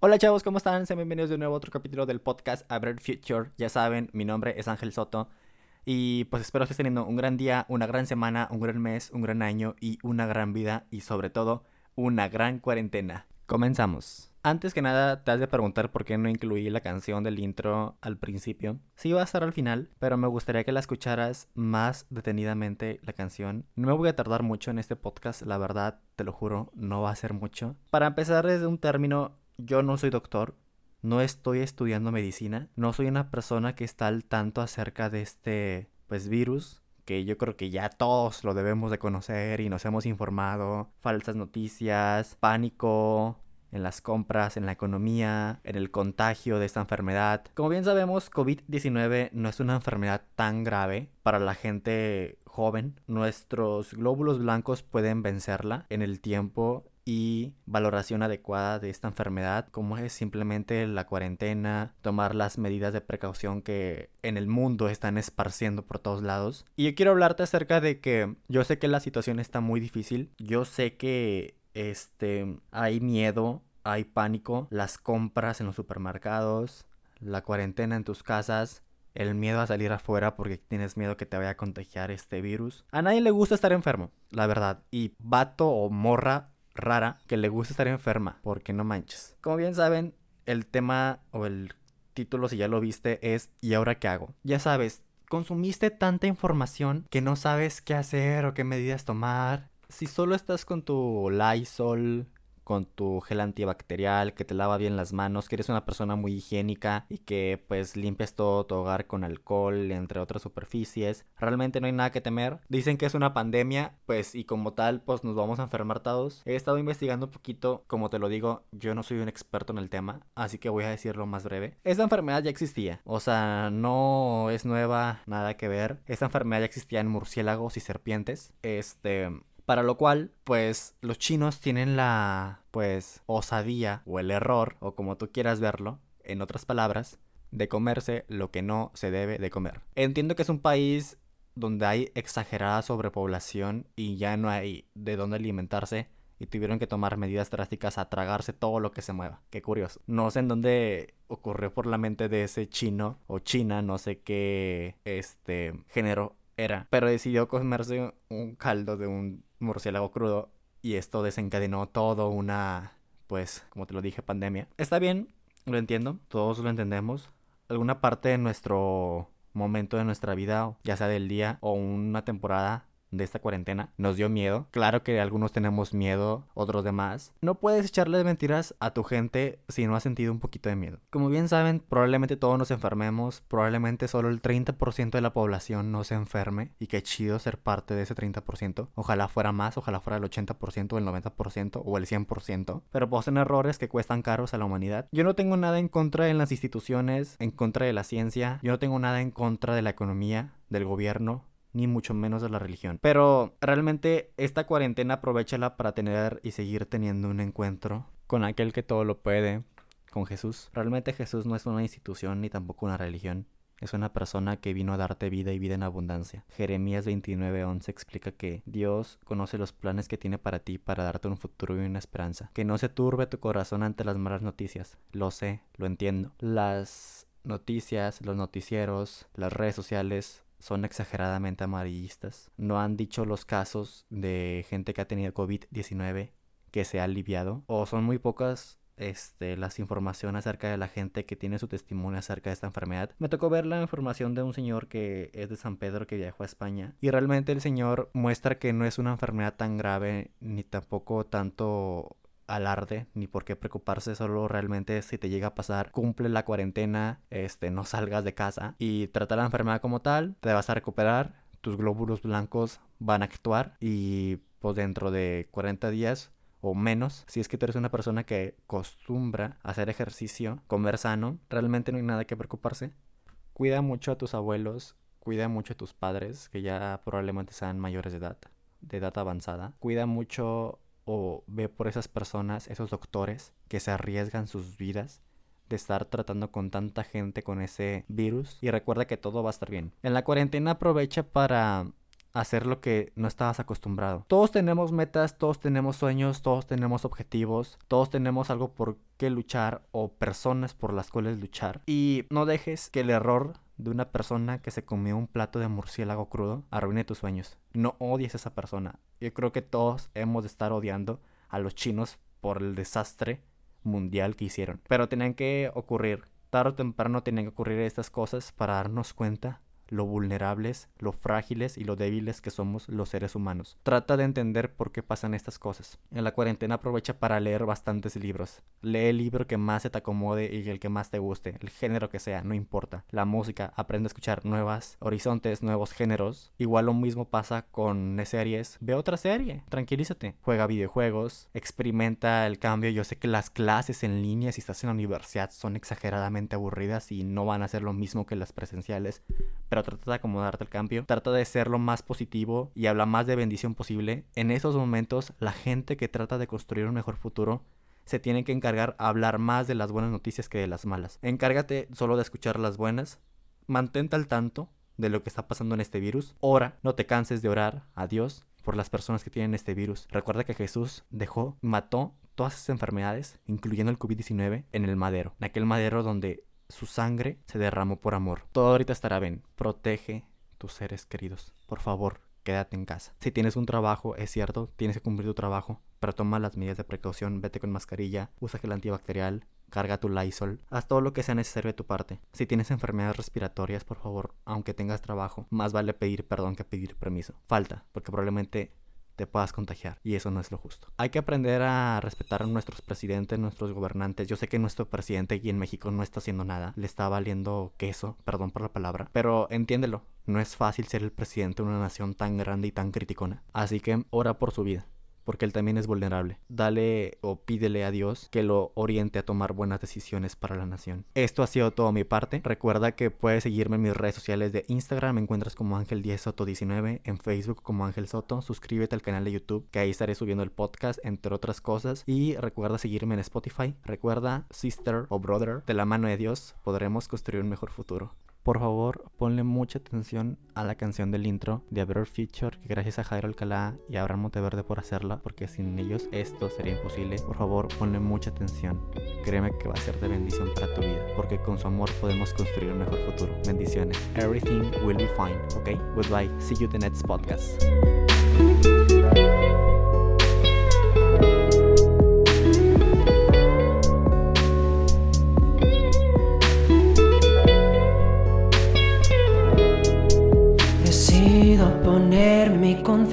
Hola chavos, ¿cómo están? Sean bienvenidos de nuevo a otro capítulo del podcast A Future. Ya saben, mi nombre es Ángel Soto. Y pues espero que estén teniendo un gran día, una gran semana, un gran mes, un gran año y una gran vida. Y sobre todo, una gran cuarentena. Comenzamos. Antes que nada, te has de preguntar por qué no incluí la canción del intro al principio. Sí va a estar al final, pero me gustaría que la escucharas más detenidamente la canción. No me voy a tardar mucho en este podcast, la verdad, te lo juro, no va a ser mucho. Para empezar desde un término yo no soy doctor, no estoy estudiando medicina, no soy una persona que está al tanto acerca de este pues virus que yo creo que ya todos lo debemos de conocer y nos hemos informado, falsas noticias, pánico, en las compras, en la economía, en el contagio de esta enfermedad. Como bien sabemos, COVID-19 no es una enfermedad tan grave para la gente joven. Nuestros glóbulos blancos pueden vencerla en el tiempo y valoración adecuada de esta enfermedad, como es simplemente la cuarentena, tomar las medidas de precaución que en el mundo están esparciendo por todos lados. Y yo quiero hablarte acerca de que yo sé que la situación está muy difícil, yo sé que este hay miedo, hay pánico, las compras en los supermercados, la cuarentena en tus casas, el miedo a salir afuera porque tienes miedo que te vaya a contagiar este virus. A nadie le gusta estar enfermo, la verdad. Y vato o morra rara que le gusta estar enferma, porque no manches. Como bien saben, el tema o el título, si ya lo viste, es ¿y ahora qué hago? Ya sabes, consumiste tanta información que no sabes qué hacer o qué medidas tomar. Si solo estás con tu Lysol, con tu gel antibacterial, que te lava bien las manos, que eres una persona muy higiénica y que pues limpias todo tu hogar con alcohol, entre otras superficies. Realmente no hay nada que temer. Dicen que es una pandemia, pues y como tal pues nos vamos a enfermar todos. He estado investigando un poquito, como te lo digo, yo no soy un experto en el tema, así que voy a decirlo más breve. Esta enfermedad ya existía, o sea, no es nueva, nada que ver. Esta enfermedad ya existía en murciélagos y serpientes. Este, para lo cual, pues los chinos tienen la, pues, osadía o el error, o como tú quieras verlo, en otras palabras, de comerse lo que no se debe de comer. Entiendo que es un país donde hay exagerada sobrepoblación y ya no hay de dónde alimentarse y tuvieron que tomar medidas drásticas a tragarse todo lo que se mueva. Qué curioso. No sé en dónde ocurrió por la mente de ese chino o china, no sé qué este género era, pero decidió comerse un caldo de un murciélago crudo y esto desencadenó todo una, pues, como te lo dije, pandemia. Está bien, lo entiendo, todos lo entendemos. Alguna parte de nuestro momento de nuestra vida, ya sea del día o una temporada, de esta cuarentena nos dio miedo. Claro que algunos tenemos miedo, otros demás. No puedes echarle mentiras a tu gente si no has sentido un poquito de miedo. Como bien saben, probablemente todos nos enfermemos, probablemente solo el 30% de la población no se enferme y qué chido ser parte de ese 30%. Ojalá fuera más, ojalá fuera el 80%, el 90% o el 100%. Pero pues son errores que cuestan caros a la humanidad. Yo no tengo nada en contra de las instituciones, en contra de la ciencia, yo no tengo nada en contra de la economía, del gobierno, ni mucho menos de la religión. Pero realmente esta cuarentena aprovechala para tener y seguir teniendo un encuentro con aquel que todo lo puede, con Jesús. Realmente Jesús no es una institución ni tampoco una religión. Es una persona que vino a darte vida y vida en abundancia. Jeremías 29:11 explica que Dios conoce los planes que tiene para ti para darte un futuro y una esperanza. Que no se turbe tu corazón ante las malas noticias. Lo sé, lo entiendo. Las noticias, los noticieros, las redes sociales son exageradamente amarillistas. No han dicho los casos de gente que ha tenido COVID-19 que se ha aliviado. O son muy pocas este, las informaciones acerca de la gente que tiene su testimonio acerca de esta enfermedad. Me tocó ver la información de un señor que es de San Pedro que viajó a España. Y realmente el señor muestra que no es una enfermedad tan grave ni tampoco tanto alarde ni por qué preocuparse, solo realmente si te llega a pasar, cumple la cuarentena, este, no salgas de casa y trata la enfermedad como tal, te vas a recuperar, tus glóbulos blancos van a actuar y pues dentro de 40 días o menos, si es que tú eres una persona que acostumbra hacer ejercicio, comer sano, realmente no hay nada que preocuparse. Cuida mucho a tus abuelos, cuida mucho a tus padres, que ya probablemente sean mayores de edad, de edad avanzada. Cuida mucho o ve por esas personas, esos doctores que se arriesgan sus vidas de estar tratando con tanta gente con ese virus y recuerda que todo va a estar bien. En la cuarentena aprovecha para hacer lo que no estabas acostumbrado. Todos tenemos metas, todos tenemos sueños, todos tenemos objetivos, todos tenemos algo por qué luchar o personas por las cuales luchar. Y no dejes que el error de una persona que se comió un plato de murciélago crudo arruine tus sueños. No odies a esa persona. Yo creo que todos hemos de estar odiando a los chinos por el desastre mundial que hicieron. Pero tenían que ocurrir, tarde o temprano tenían que ocurrir estas cosas para darnos cuenta lo vulnerables, lo frágiles y lo débiles que somos los seres humanos. Trata de entender por qué pasan estas cosas. En la cuarentena aprovecha para leer bastantes libros. Lee el libro que más se te acomode y el que más te guste, el género que sea, no importa. La música, aprende a escuchar nuevas horizontes, nuevos géneros. Igual lo mismo pasa con series. Ve otra serie, tranquilízate. Juega videojuegos, experimenta el cambio. Yo sé que las clases en línea si estás en la universidad son exageradamente aburridas y no van a ser lo mismo que las presenciales, trata de acomodarte al cambio, trata de ser lo más positivo y habla más de bendición posible. En esos momentos, la gente que trata de construir un mejor futuro se tiene que encargar a hablar más de las buenas noticias que de las malas. Encárgate solo de escuchar las buenas, mantente al tanto de lo que está pasando en este virus. Ora, no te canses de orar a Dios por las personas que tienen este virus. Recuerda que Jesús dejó, mató todas esas enfermedades, incluyendo el COVID-19, en el madero. En aquel madero donde su sangre se derramó por amor. Todo ahorita estará bien. Protege tus seres queridos. Por favor, quédate en casa. Si tienes un trabajo, es cierto, tienes que cumplir tu trabajo, pero toma las medidas de precaución, vete con mascarilla, usa gel antibacterial, carga tu Lysol, haz todo lo que sea necesario de tu parte. Si tienes enfermedades respiratorias, por favor, aunque tengas trabajo, más vale pedir perdón que pedir permiso. Falta, porque probablemente te puedas contagiar y eso no es lo justo. Hay que aprender a respetar a nuestros presidentes, nuestros gobernantes. Yo sé que nuestro presidente aquí en México no está haciendo nada, le está valiendo queso, perdón por la palabra, pero entiéndelo, no es fácil ser el presidente de una nación tan grande y tan criticona. Así que ora por su vida porque él también es vulnerable. Dale o pídele a Dios que lo oriente a tomar buenas decisiones para la nación. Esto ha sido todo mi parte. Recuerda que puedes seguirme en mis redes sociales de Instagram, me encuentras como Ángel 10 Soto 19, en Facebook como Ángel Soto. Suscríbete al canal de YouTube, que ahí estaré subiendo el podcast, entre otras cosas. Y recuerda seguirme en Spotify. Recuerda, sister o brother, de la mano de Dios podremos construir un mejor futuro. Por favor, ponle mucha atención a la canción del intro de A Better Future, que gracias a Jairo Alcalá y a Abraham Monteverde por hacerla, porque sin ellos esto sería imposible. Por favor, ponle mucha atención. Créeme que va a ser de bendición para tu vida, porque con su amor podemos construir un mejor futuro. Bendiciones. Everything will be fine, ¿ok? Goodbye. See you the next podcast.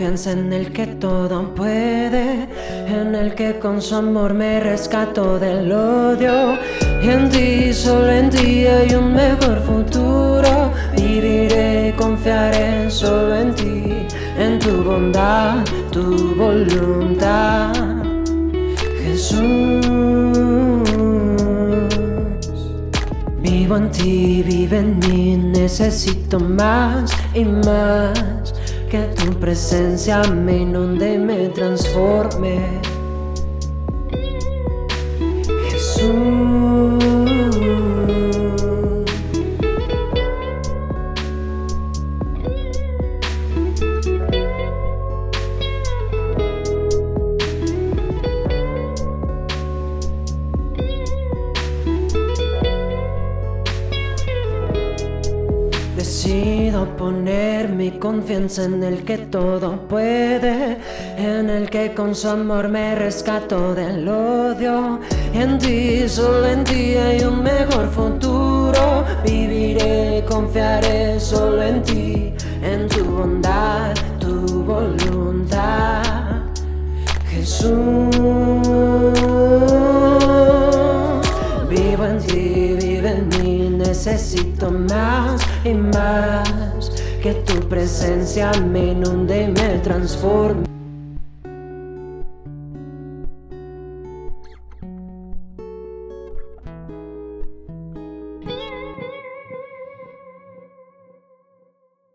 Confianza en el que todo puede, en el que con su amor me rescato del odio. Y en ti, solo en ti hay un mejor futuro. Viviré, confiaré solo en ti, en tu bondad, tu voluntad. Jesús, vivo en ti, vive en mí, necesito más y más tu presencia me inunde y me transforme. Jesús. Decido poner mi confianza en el que todo puede, en el que con su amor me rescato del odio. En ti, solo en ti hay un mejor futuro. Viviré, confiaré solo en ti, en tu bondad, tu voluntad. Jesús, vivo en ti, vive en mí, necesito más y más que tu presencia me inunde y me transforme.